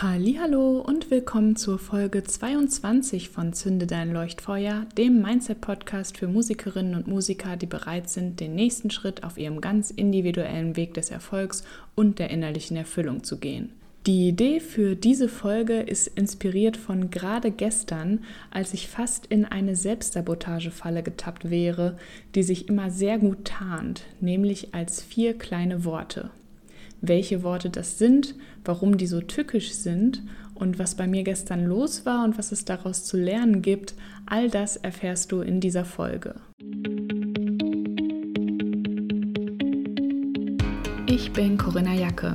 Hallo und willkommen zur Folge 22 von Zünde dein Leuchtfeuer, dem Mindset Podcast für Musikerinnen und Musiker, die bereit sind, den nächsten Schritt auf ihrem ganz individuellen Weg des Erfolgs und der innerlichen Erfüllung zu gehen. Die Idee für diese Folge ist inspiriert von gerade gestern, als ich fast in eine Selbstsabotagefalle getappt wäre, die sich immer sehr gut tarnt, nämlich als vier kleine Worte welche Worte das sind, warum die so tückisch sind und was bei mir gestern los war und was es daraus zu lernen gibt, all das erfährst du in dieser Folge. Ich bin Corinna Jacke.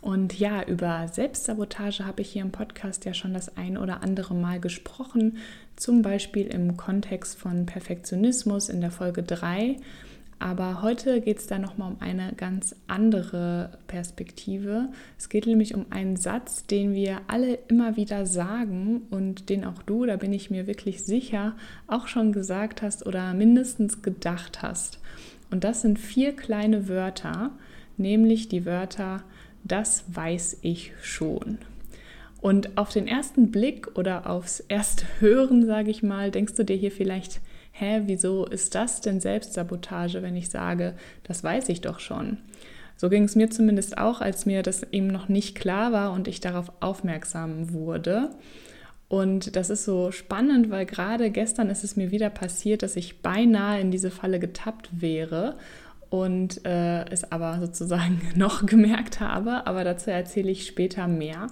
Und ja, über Selbstsabotage habe ich hier im Podcast ja schon das ein oder andere Mal gesprochen, zum Beispiel im Kontext von Perfektionismus in der Folge 3 aber heute geht es da nochmal um eine ganz andere Perspektive. Es geht nämlich um einen Satz, den wir alle immer wieder sagen und den auch du, da bin ich mir wirklich sicher, auch schon gesagt hast oder mindestens gedacht hast. Und das sind vier kleine Wörter, nämlich die Wörter, das weiß ich schon. Und auf den ersten Blick oder aufs erste Hören, sage ich mal, denkst du dir hier vielleicht, hä, wieso ist das denn Selbstsabotage, wenn ich sage, das weiß ich doch schon? So ging es mir zumindest auch, als mir das eben noch nicht klar war und ich darauf aufmerksam wurde. Und das ist so spannend, weil gerade gestern ist es mir wieder passiert, dass ich beinahe in diese Falle getappt wäre und äh, es aber sozusagen noch gemerkt habe. Aber dazu erzähle ich später mehr.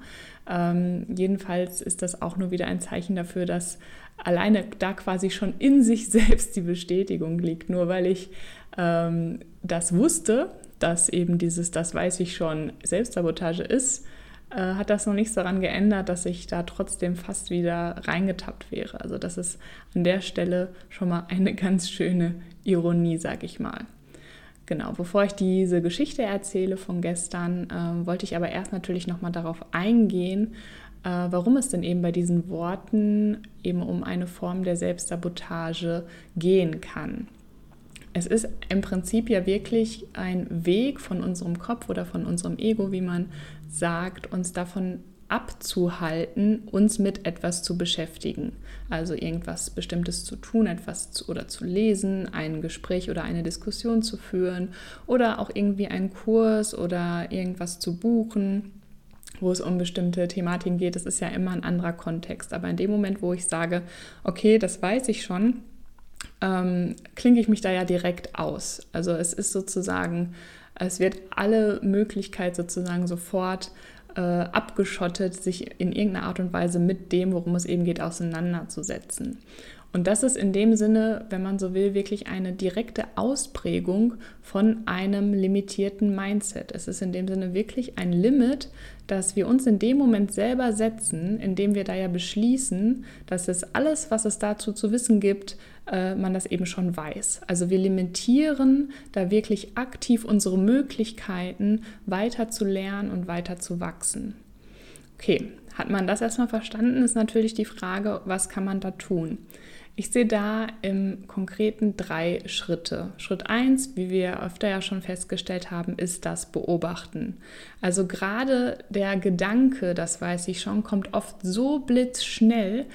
Ähm, jedenfalls ist das auch nur wieder ein Zeichen dafür, dass alleine da quasi schon in sich selbst die Bestätigung liegt. Nur weil ich ähm, das wusste, dass eben dieses, das weiß ich schon, Selbstsabotage ist, äh, hat das noch nichts daran geändert, dass ich da trotzdem fast wieder reingetappt wäre. Also das ist an der Stelle schon mal eine ganz schöne Ironie, sag ich mal. Genau, bevor ich diese Geschichte erzähle von gestern, äh, wollte ich aber erst natürlich nochmal darauf eingehen, äh, warum es denn eben bei diesen Worten eben um eine Form der Selbstsabotage gehen kann. Es ist im Prinzip ja wirklich ein Weg von unserem Kopf oder von unserem Ego, wie man sagt, uns davon abzuhalten, uns mit etwas zu beschäftigen. Also irgendwas Bestimmtes zu tun, etwas zu, oder zu lesen, ein Gespräch oder eine Diskussion zu führen oder auch irgendwie einen Kurs oder irgendwas zu buchen wo es um bestimmte Thematiken geht, das ist ja immer ein anderer Kontext. Aber in dem Moment, wo ich sage, okay, das weiß ich schon, ähm, klinge ich mich da ja direkt aus. Also es ist sozusagen, es wird alle Möglichkeit sozusagen sofort äh, abgeschottet, sich in irgendeiner Art und Weise mit dem, worum es eben geht, auseinanderzusetzen. Und das ist in dem Sinne, wenn man so will, wirklich eine direkte Ausprägung von einem limitierten Mindset. Es ist in dem Sinne wirklich ein Limit, das wir uns in dem Moment selber setzen, indem wir da ja beschließen, dass es alles, was es dazu zu wissen gibt, äh, man das eben schon weiß. Also wir limitieren da wirklich aktiv unsere Möglichkeiten, weiter zu lernen und weiter zu wachsen. Okay, hat man das erstmal verstanden, ist natürlich die Frage, was kann man da tun? Ich sehe da im Konkreten drei Schritte. Schritt 1, wie wir öfter ja schon festgestellt haben, ist das Beobachten. Also gerade der Gedanke, das weiß ich schon, kommt oft so blitzschnell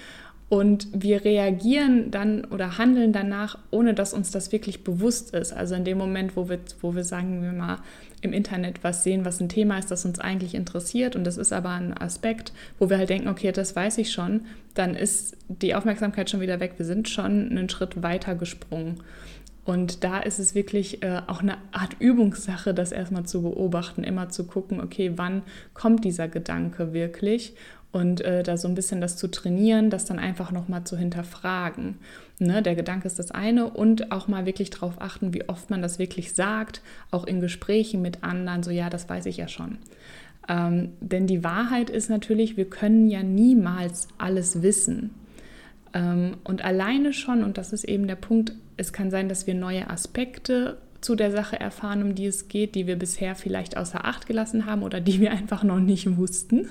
und wir reagieren dann oder handeln danach, ohne dass uns das wirklich bewusst ist. Also in dem Moment, wo wir, wo wir sagen wir mal, im Internet was sehen, was ein Thema ist, das uns eigentlich interessiert und das ist aber ein Aspekt, wo wir halt denken, okay, das weiß ich schon, dann ist die Aufmerksamkeit schon wieder weg. Wir sind schon einen Schritt weiter gesprungen. Und da ist es wirklich äh, auch eine Art Übungssache, das erstmal zu beobachten, immer zu gucken, okay, wann kommt dieser Gedanke wirklich und äh, da so ein bisschen das zu trainieren, das dann einfach nochmal zu hinterfragen. Ne, der Gedanke ist das eine und auch mal wirklich darauf achten, wie oft man das wirklich sagt, auch in Gesprächen mit anderen, so ja, das weiß ich ja schon. Ähm, denn die Wahrheit ist natürlich, wir können ja niemals alles wissen. Ähm, und alleine schon, und das ist eben der Punkt, es kann sein, dass wir neue Aspekte zu der Sache erfahren, um die es geht, die wir bisher vielleicht außer Acht gelassen haben oder die wir einfach noch nicht wussten.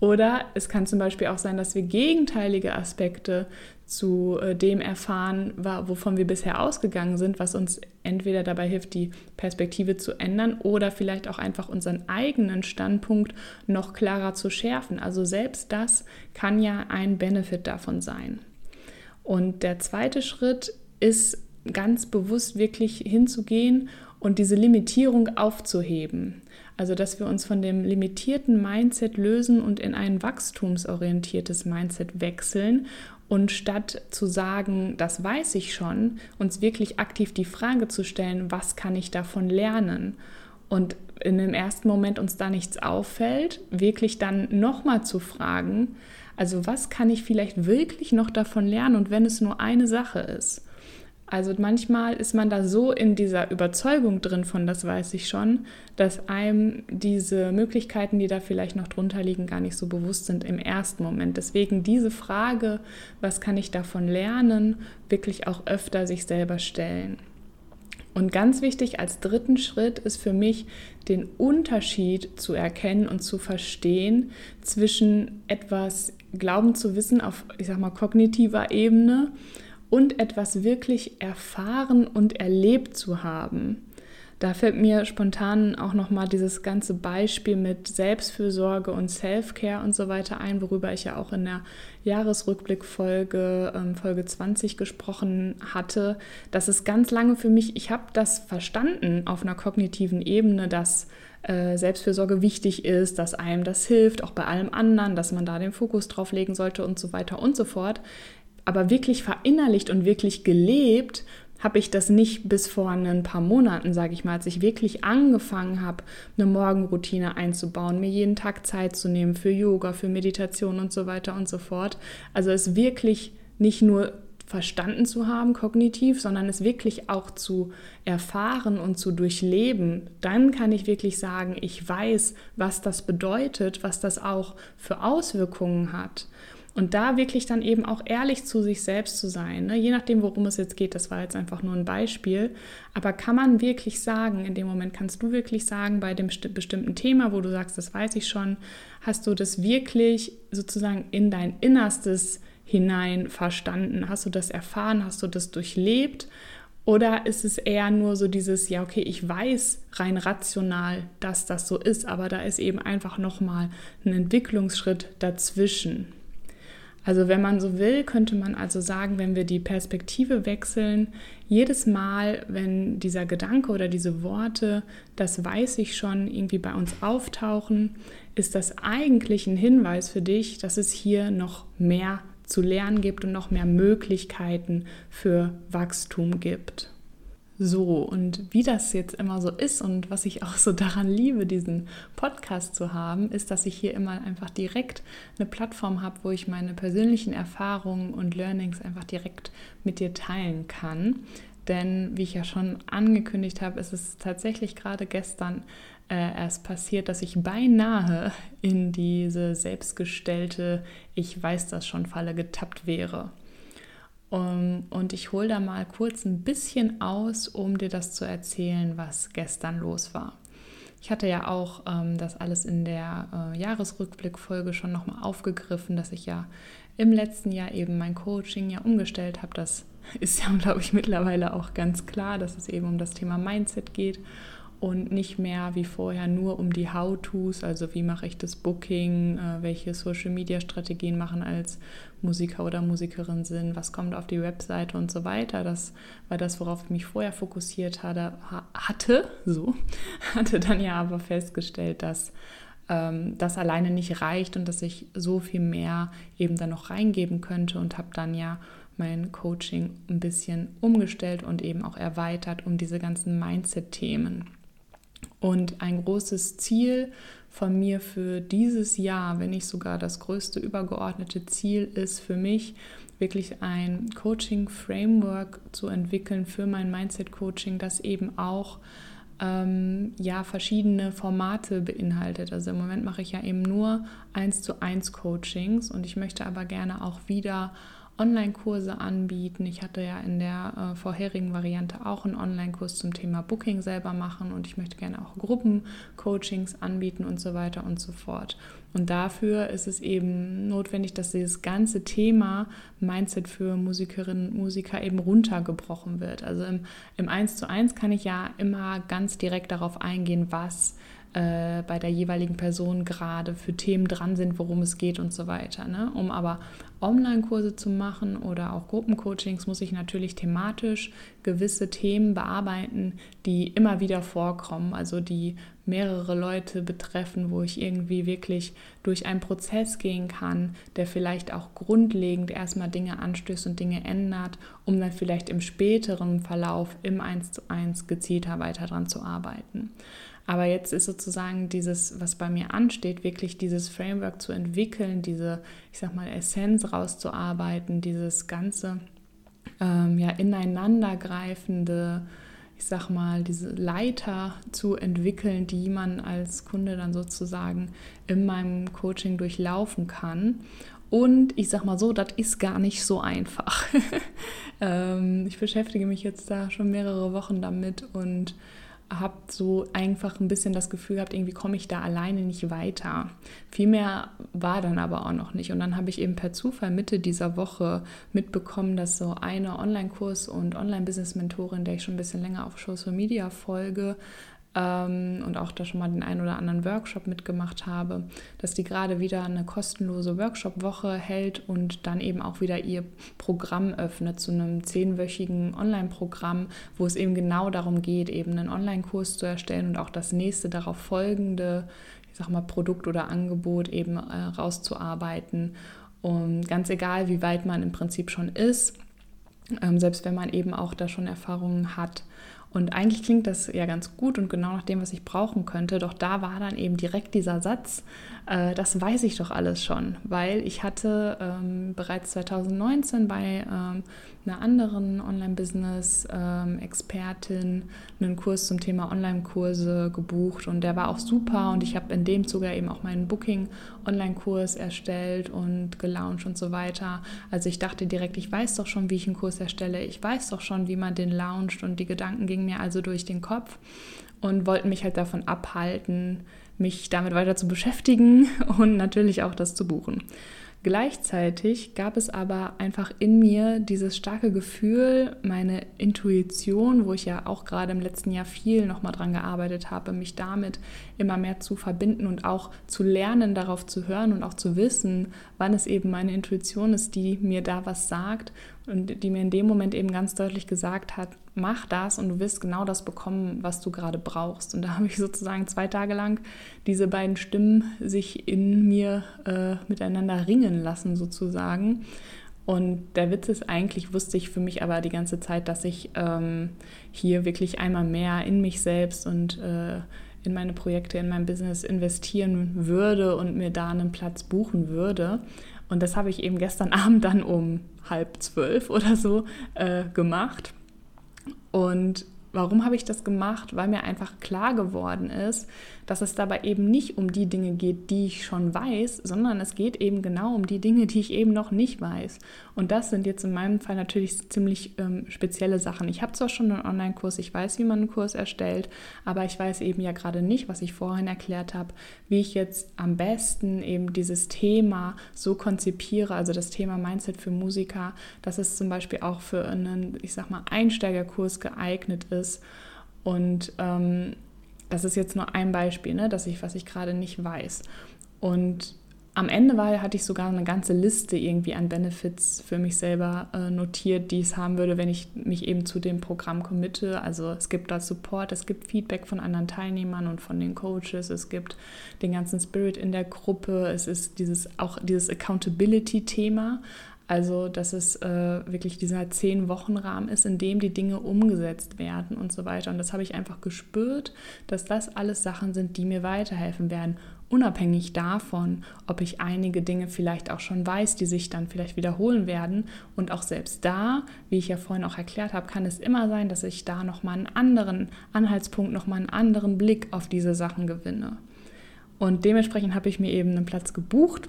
Oder es kann zum Beispiel auch sein, dass wir gegenteilige Aspekte zu äh, dem erfahren, wovon wir bisher ausgegangen sind, was uns entweder dabei hilft, die Perspektive zu ändern oder vielleicht auch einfach unseren eigenen Standpunkt noch klarer zu schärfen. Also selbst das kann ja ein Benefit davon sein. Und der zweite Schritt ist ganz bewusst wirklich hinzugehen und diese Limitierung aufzuheben. Also dass wir uns von dem limitierten Mindset lösen und in ein wachstumsorientiertes Mindset wechseln und statt zu sagen, das weiß ich schon, uns wirklich aktiv die Frage zu stellen, was kann ich davon lernen? Und in dem ersten Moment uns da nichts auffällt, wirklich dann nochmal zu fragen, also was kann ich vielleicht wirklich noch davon lernen und wenn es nur eine Sache ist? Also manchmal ist man da so in dieser Überzeugung drin von, das weiß ich schon, dass einem diese Möglichkeiten, die da vielleicht noch drunter liegen, gar nicht so bewusst sind im ersten Moment. Deswegen diese Frage, was kann ich davon lernen, wirklich auch öfter sich selber stellen. Und ganz wichtig als dritten Schritt ist für mich, den Unterschied zu erkennen und zu verstehen zwischen etwas Glauben zu wissen auf, ich sag mal, kognitiver Ebene und etwas wirklich erfahren und erlebt zu haben. Da fällt mir spontan auch noch mal dieses ganze Beispiel mit Selbstfürsorge und Self-Care und so weiter ein, worüber ich ja auch in der Jahresrückblickfolge ähm, Folge 20 gesprochen hatte. Das ist ganz lange für mich, ich habe das verstanden auf einer kognitiven Ebene, dass äh, Selbstfürsorge wichtig ist, dass einem das hilft, auch bei allem anderen, dass man da den Fokus drauf legen sollte und so weiter und so fort aber wirklich verinnerlicht und wirklich gelebt habe ich das nicht bis vor ein paar Monaten, sage ich mal, als ich wirklich angefangen habe, eine Morgenroutine einzubauen, mir jeden Tag Zeit zu nehmen für Yoga, für Meditation und so weiter und so fort. Also es wirklich nicht nur verstanden zu haben, kognitiv, sondern es wirklich auch zu erfahren und zu durchleben, dann kann ich wirklich sagen, ich weiß, was das bedeutet, was das auch für Auswirkungen hat. Und da wirklich dann eben auch ehrlich zu sich selbst zu sein, ne? je nachdem, worum es jetzt geht, das war jetzt einfach nur ein Beispiel, aber kann man wirklich sagen, in dem Moment kannst du wirklich sagen, bei dem bestimmten Thema, wo du sagst, das weiß ich schon, hast du das wirklich sozusagen in dein Innerstes hinein verstanden? Hast du das erfahren? Hast du das durchlebt? Oder ist es eher nur so dieses, ja, okay, ich weiß rein rational, dass das so ist, aber da ist eben einfach nochmal ein Entwicklungsschritt dazwischen. Also wenn man so will, könnte man also sagen, wenn wir die Perspektive wechseln, jedes Mal, wenn dieser Gedanke oder diese Worte, das weiß ich schon, irgendwie bei uns auftauchen, ist das eigentlich ein Hinweis für dich, dass es hier noch mehr zu lernen gibt und noch mehr Möglichkeiten für Wachstum gibt. So, und wie das jetzt immer so ist und was ich auch so daran liebe, diesen Podcast zu haben, ist, dass ich hier immer einfach direkt eine Plattform habe, wo ich meine persönlichen Erfahrungen und Learnings einfach direkt mit dir teilen kann. Denn wie ich ja schon angekündigt habe, ist es tatsächlich gerade gestern äh, erst passiert, dass ich beinahe in diese selbstgestellte Ich weiß das schon Falle getappt wäre. Um, und ich hole da mal kurz ein bisschen aus, um dir das zu erzählen, was gestern los war. Ich hatte ja auch ähm, das alles in der äh, Jahresrückblickfolge schon nochmal aufgegriffen, dass ich ja im letzten Jahr eben mein Coaching ja umgestellt habe. Das ist ja, glaube ich, mittlerweile auch ganz klar, dass es eben um das Thema Mindset geht und nicht mehr wie vorher nur um die How-Tos, also wie mache ich das Booking, äh, welche Social-Media-Strategien machen als Musiker oder Musikerin Sinn, was kommt auf die Webseite und so weiter. Das war das, worauf ich mich vorher fokussiert hatte, hatte so, hatte dann ja aber festgestellt, dass ähm, das alleine nicht reicht und dass ich so viel mehr eben dann noch reingeben könnte und habe dann ja mein Coaching ein bisschen umgestellt und eben auch erweitert um diese ganzen Mindset-Themen. Und ein großes Ziel von mir für dieses Jahr, wenn nicht sogar das größte übergeordnete Ziel ist für mich, wirklich ein Coaching-Framework zu entwickeln für mein Mindset-Coaching, das eben auch ähm, ja, verschiedene Formate beinhaltet. Also im Moment mache ich ja eben nur eins zu eins Coachings und ich möchte aber gerne auch wieder Online-Kurse anbieten. Ich hatte ja in der äh, vorherigen Variante auch einen Online-Kurs zum Thema Booking selber machen und ich möchte gerne auch Gruppencoachings anbieten und so weiter und so fort. Und dafür ist es eben notwendig, dass dieses ganze Thema Mindset für Musikerinnen und Musiker eben runtergebrochen wird. Also im, im 1 zu 1 kann ich ja immer ganz direkt darauf eingehen, was äh, bei der jeweiligen Person gerade für Themen dran sind, worum es geht und so weiter. Ne? Um aber Online-Kurse zu machen oder auch Gruppencoachings, muss ich natürlich thematisch gewisse Themen bearbeiten, die immer wieder vorkommen, also die mehrere Leute betreffen, wo ich irgendwie wirklich durch einen Prozess gehen kann, der vielleicht auch grundlegend erstmal Dinge anstößt und Dinge ändert, um dann vielleicht im späteren Verlauf im 1 zu 1 gezielter weiter dran zu arbeiten. Aber jetzt ist sozusagen dieses, was bei mir ansteht, wirklich dieses Framework zu entwickeln, diese, ich sag mal, Essenz rauszuarbeiten, dieses ganze ähm, ja, ineinandergreifende, ich sag mal, diese Leiter zu entwickeln, die man als Kunde dann sozusagen in meinem Coaching durchlaufen kann. Und ich sag mal so, das ist gar nicht so einfach. ähm, ich beschäftige mich jetzt da schon mehrere Wochen damit und habe so einfach ein bisschen das Gefühl gehabt, irgendwie komme ich da alleine nicht weiter. Viel mehr war dann aber auch noch nicht. Und dann habe ich eben per Zufall Mitte dieser Woche mitbekommen, dass so eine Online-Kurs- und Online-Business-Mentorin, der ich schon ein bisschen länger auf Social Media folge, ähm, und auch da schon mal den einen oder anderen Workshop mitgemacht habe, dass die gerade wieder eine kostenlose Workshop-Woche hält und dann eben auch wieder ihr Programm öffnet zu einem zehnwöchigen Online-Programm, wo es eben genau darum geht, eben einen Online-Kurs zu erstellen und auch das nächste darauf folgende, ich sag mal, Produkt oder Angebot eben äh, rauszuarbeiten. Und ganz egal, wie weit man im Prinzip schon ist, ähm, selbst wenn man eben auch da schon Erfahrungen hat und eigentlich klingt das ja ganz gut und genau nach dem, was ich brauchen könnte. Doch da war dann eben direkt dieser Satz, äh, das weiß ich doch alles schon, weil ich hatte ähm, bereits 2019 bei ähm, einer anderen Online-Business-Expertin ähm, einen Kurs zum Thema Online-Kurse gebucht und der war auch super und ich habe in dem Zuge eben auch meinen Booking-Online-Kurs erstellt und gelauncht und so weiter. Also ich dachte direkt, ich weiß doch schon, wie ich einen Kurs erstelle, ich weiß doch schon, wie man den launcht und die Gedanken gingen mir also durch den Kopf und wollten mich halt davon abhalten, mich damit weiter zu beschäftigen und natürlich auch das zu buchen. Gleichzeitig gab es aber einfach in mir dieses starke Gefühl, meine Intuition, wo ich ja auch gerade im letzten Jahr viel nochmal dran gearbeitet habe, mich damit immer mehr zu verbinden und auch zu lernen, darauf zu hören und auch zu wissen, wann es eben meine Intuition ist, die mir da was sagt und die mir in dem Moment eben ganz deutlich gesagt hat, mach das und du wirst genau das bekommen, was du gerade brauchst. Und da habe ich sozusagen zwei Tage lang diese beiden Stimmen sich in mir äh, miteinander ringen lassen, sozusagen. Und der Witz ist eigentlich, wusste ich für mich aber die ganze Zeit, dass ich ähm, hier wirklich einmal mehr in mich selbst und äh, in meine Projekte, in mein Business investieren würde und mir da einen Platz buchen würde. Und das habe ich eben gestern Abend dann um halb zwölf oder so äh, gemacht. Und warum habe ich das gemacht? Weil mir einfach klar geworden ist, dass es dabei eben nicht um die Dinge geht, die ich schon weiß, sondern es geht eben genau um die Dinge, die ich eben noch nicht weiß. Und das sind jetzt in meinem Fall natürlich ziemlich ähm, spezielle Sachen. Ich habe zwar schon einen Online-Kurs, ich weiß, wie man einen Kurs erstellt, aber ich weiß eben ja gerade nicht, was ich vorhin erklärt habe, wie ich jetzt am besten eben dieses Thema so konzipiere, also das Thema Mindset für Musiker, dass es zum Beispiel auch für einen, ich sag mal, Einsteigerkurs geeignet ist. Und ähm, das ist jetzt nur ein Beispiel, ne, dass ich, was ich gerade nicht weiß. Und am Ende war, hatte ich sogar eine ganze Liste irgendwie an Benefits für mich selber äh, notiert, die es haben würde, wenn ich mich eben zu dem Programm committe. Also es gibt da Support, es gibt Feedback von anderen Teilnehmern und von den Coaches, es gibt den ganzen Spirit in der Gruppe, es ist dieses auch dieses Accountability-Thema. Also, dass es äh, wirklich dieser zehn Wochen Rahmen ist, in dem die Dinge umgesetzt werden und so weiter. Und das habe ich einfach gespürt, dass das alles Sachen sind, die mir weiterhelfen werden unabhängig davon, ob ich einige Dinge vielleicht auch schon weiß, die sich dann vielleicht wiederholen werden. Und auch selbst da, wie ich ja vorhin auch erklärt habe, kann es immer sein, dass ich da nochmal einen anderen Anhaltspunkt, nochmal einen anderen Blick auf diese Sachen gewinne. Und dementsprechend habe ich mir eben einen Platz gebucht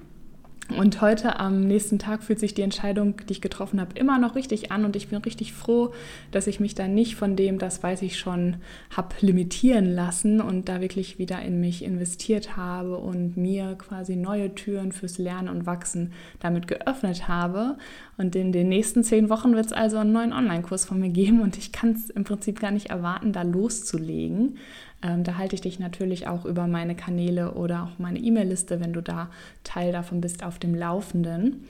und heute am nächsten Tag fühlt sich die Entscheidung, die ich getroffen habe, immer noch richtig an und ich bin richtig froh, dass ich mich da nicht von dem, das weiß ich schon, habe limitieren lassen und da wirklich wieder in mich investiert habe und mir quasi neue Türen fürs Lernen und Wachsen damit geöffnet habe. Und in den nächsten zehn Wochen wird es also einen neuen Online-Kurs von mir geben und ich kann es im Prinzip gar nicht erwarten, da loszulegen. Ähm, da halte ich dich natürlich auch über meine Kanäle oder auch meine E-Mail-Liste, wenn du da Teil davon bist, auf dem Laufenden.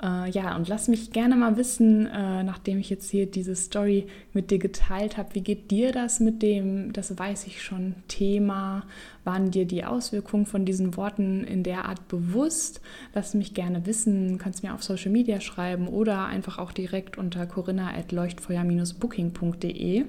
Äh, ja, und lass mich gerne mal wissen, äh, nachdem ich jetzt hier diese Story mit dir geteilt habe, wie geht dir das mit dem, das weiß ich schon, Thema? Waren dir die Auswirkungen von diesen Worten in der Art bewusst? Lass mich gerne wissen, kannst mir auf Social Media schreiben oder einfach auch direkt unter corinna.leuchtfeuer-booking.de.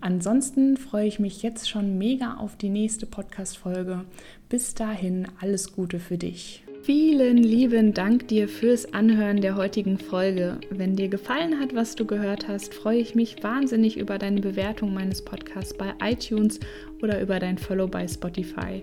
Ansonsten freue ich mich jetzt schon mega auf die nächste Podcast-Folge. Bis dahin alles Gute für dich. Vielen lieben Dank dir fürs Anhören der heutigen Folge. Wenn dir gefallen hat, was du gehört hast, freue ich mich wahnsinnig über deine Bewertung meines Podcasts bei iTunes oder über dein Follow bei Spotify.